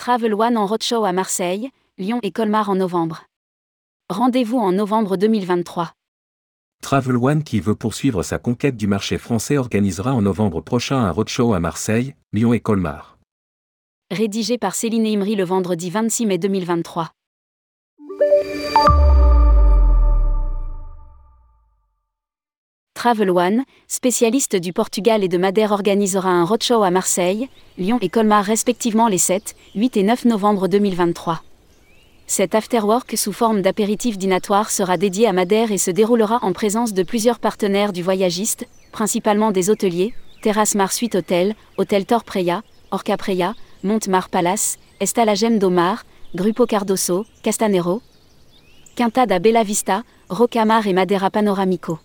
Travel One en roadshow à Marseille, Lyon et Colmar en novembre. Rendez-vous en novembre 2023. Travel One qui veut poursuivre sa conquête du marché français organisera en novembre prochain un roadshow à Marseille, Lyon et Colmar. Rédigé par Céline Imri le vendredi 26 mai 2023. Travel One, spécialiste du Portugal et de Madère organisera un roadshow à Marseille, Lyon et Colmar respectivement les 7, 8 et 9 novembre 2023. Cet afterwork sous forme d'apéritif dînatoire sera dédié à Madère et se déroulera en présence de plusieurs partenaires du voyagiste, principalement des hôteliers, Terrasse Mar Suite Hotel, Hôtel Torpreya, Orca Preya, Montemar Palace, Estalagem Domar, Grupo Cardoso, Castanero, Quinta da Bella Vista, Rocamar et Madera Panoramico.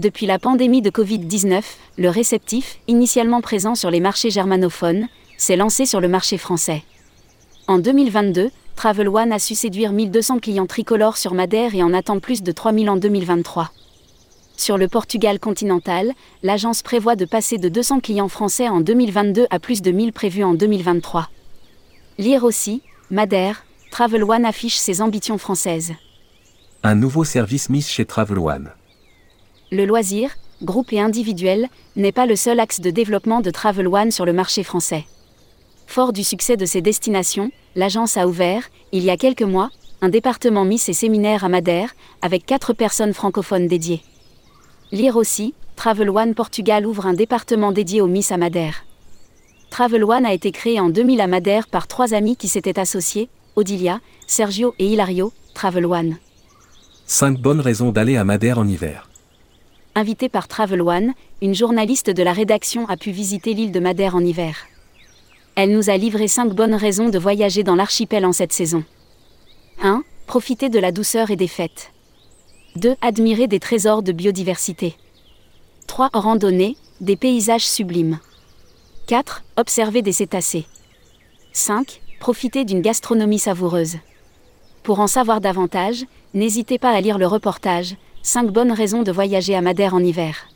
Depuis la pandémie de Covid-19, le réceptif, initialement présent sur les marchés germanophones, s'est lancé sur le marché français. En 2022, Travel One a su séduire 1200 clients tricolores sur Madère et en attend plus de 3000 en 2023. Sur le Portugal continental, l'agence prévoit de passer de 200 clients français en 2022 à plus de 1000 prévus en 2023. Lire aussi, Madère, Travel One affiche ses ambitions françaises. Un nouveau service mis chez Travel One. Le loisir, groupe et individuel, n'est pas le seul axe de développement de Travel One sur le marché français. Fort du succès de ses destinations, l'agence a ouvert, il y a quelques mois, un département Miss et séminaire à Madère, avec quatre personnes francophones dédiées. Lire aussi, Travel One Portugal ouvre un département dédié aux Miss à Madère. Travel One a été créé en 2000 à Madère par trois amis qui s'étaient associés, Odilia, Sergio et Hilario, Travel One. 5 bonnes raisons d'aller à Madère en hiver. Invitée par Travel One, une journaliste de la rédaction a pu visiter l'île de Madère en hiver. Elle nous a livré 5 bonnes raisons de voyager dans l'archipel en cette saison. 1. Profiter de la douceur et des fêtes. 2. Admirer des trésors de biodiversité. 3. Randonnée, des paysages sublimes. 4. Observer des cétacés. 5. Profiter d'une gastronomie savoureuse. Pour en savoir davantage, n'hésitez pas à lire le reportage 5 bonnes raisons de voyager à Madère en hiver.